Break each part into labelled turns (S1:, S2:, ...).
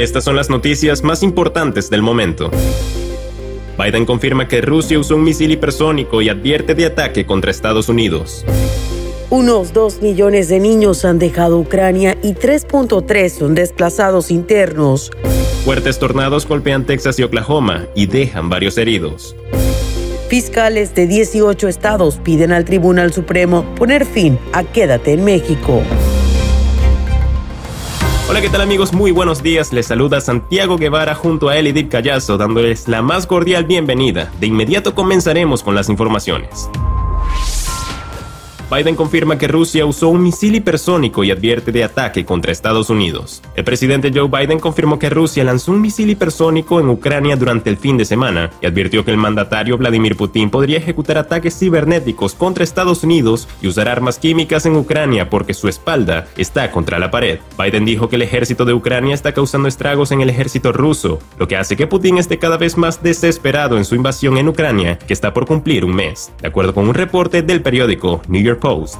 S1: Estas son las noticias más importantes del momento. Biden confirma que Rusia usó un misil hipersónico y advierte de ataque contra Estados Unidos.
S2: Unos 2 millones de niños han dejado Ucrania y 3.3 son desplazados internos.
S1: Fuertes tornados golpean Texas y Oklahoma y dejan varios heridos.
S2: Fiscales de 18 estados piden al Tribunal Supremo poner fin a Quédate en México.
S1: Hola, ¿qué tal amigos? Muy buenos días. Les saluda Santiago Guevara junto a Elidip Callazo dándoles la más cordial bienvenida. De inmediato comenzaremos con las informaciones. Biden confirma que Rusia usó un misil hipersónico y advierte de ataque contra Estados Unidos. El presidente Joe Biden confirmó que Rusia lanzó un misil hipersónico en Ucrania durante el fin de semana y advirtió que el mandatario Vladimir Putin podría ejecutar ataques cibernéticos contra Estados Unidos y usar armas químicas en Ucrania porque su espalda está contra la pared. Biden dijo que el ejército de Ucrania está causando estragos en el ejército ruso, lo que hace que Putin esté cada vez más desesperado en su invasión en Ucrania, que está por cumplir un mes, de acuerdo con un reporte del periódico New York Post.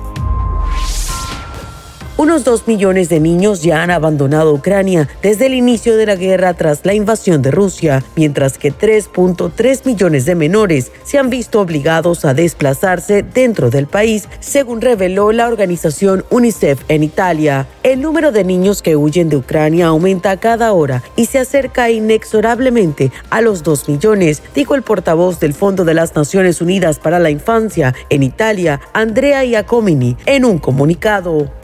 S2: Unos dos millones de niños ya han abandonado Ucrania desde el inicio de la guerra tras la invasión de Rusia, mientras que 3.3 millones de menores se han visto obligados a desplazarse dentro del país, según reveló la organización UNICEF en Italia. El número de niños que huyen de Ucrania aumenta cada hora y se acerca inexorablemente a los 2 millones, dijo el portavoz del Fondo de las Naciones Unidas para la Infancia en Italia, Andrea Iacomini, en un comunicado.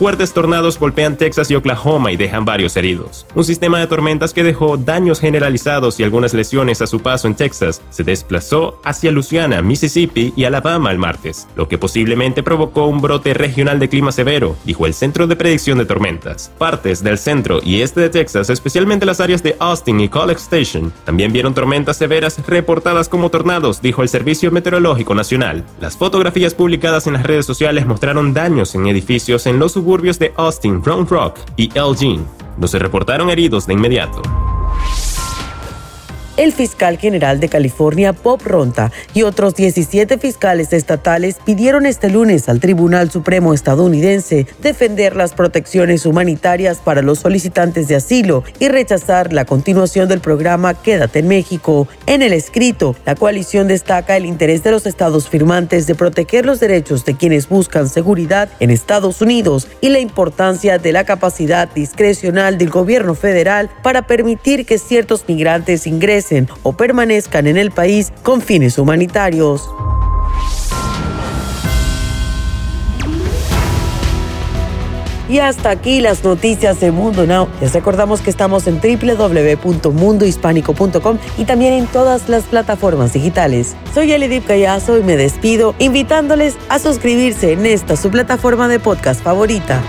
S1: Fuertes tornados golpean Texas y Oklahoma y dejan varios heridos. Un sistema de tormentas que dejó daños generalizados y algunas lesiones a su paso en Texas se desplazó hacia Louisiana, Mississippi y Alabama el martes, lo que posiblemente provocó un brote regional de clima severo, dijo el Centro de Predicción de Tormentas. Partes del centro y este de Texas, especialmente las áreas de Austin y College Station, también vieron tormentas severas reportadas como tornados, dijo el Servicio Meteorológico Nacional. Las fotografías publicadas en las redes sociales mostraron daños en edificios en los suburbios de Austin, Round Rock y Elgin. No se reportaron heridos de inmediato.
S2: El fiscal general de California, Bob Ronta, y otros 17 fiscales estatales pidieron este lunes al Tribunal Supremo estadounidense defender las protecciones humanitarias para los solicitantes de asilo y rechazar la continuación del programa Quédate en México. En el escrito, la coalición destaca el interés de los estados firmantes de proteger los derechos de quienes buscan seguridad en Estados Unidos y la importancia de la capacidad discrecional del gobierno federal para permitir que ciertos migrantes ingresen o permanezcan en el país con fines humanitarios. Y hasta aquí las noticias de Mundo Now. Les recordamos que estamos en www.mundohispánico.com y también en todas las plataformas digitales. Soy Elidip Callazo y me despido invitándoles a suscribirse en esta su plataforma de podcast favorita.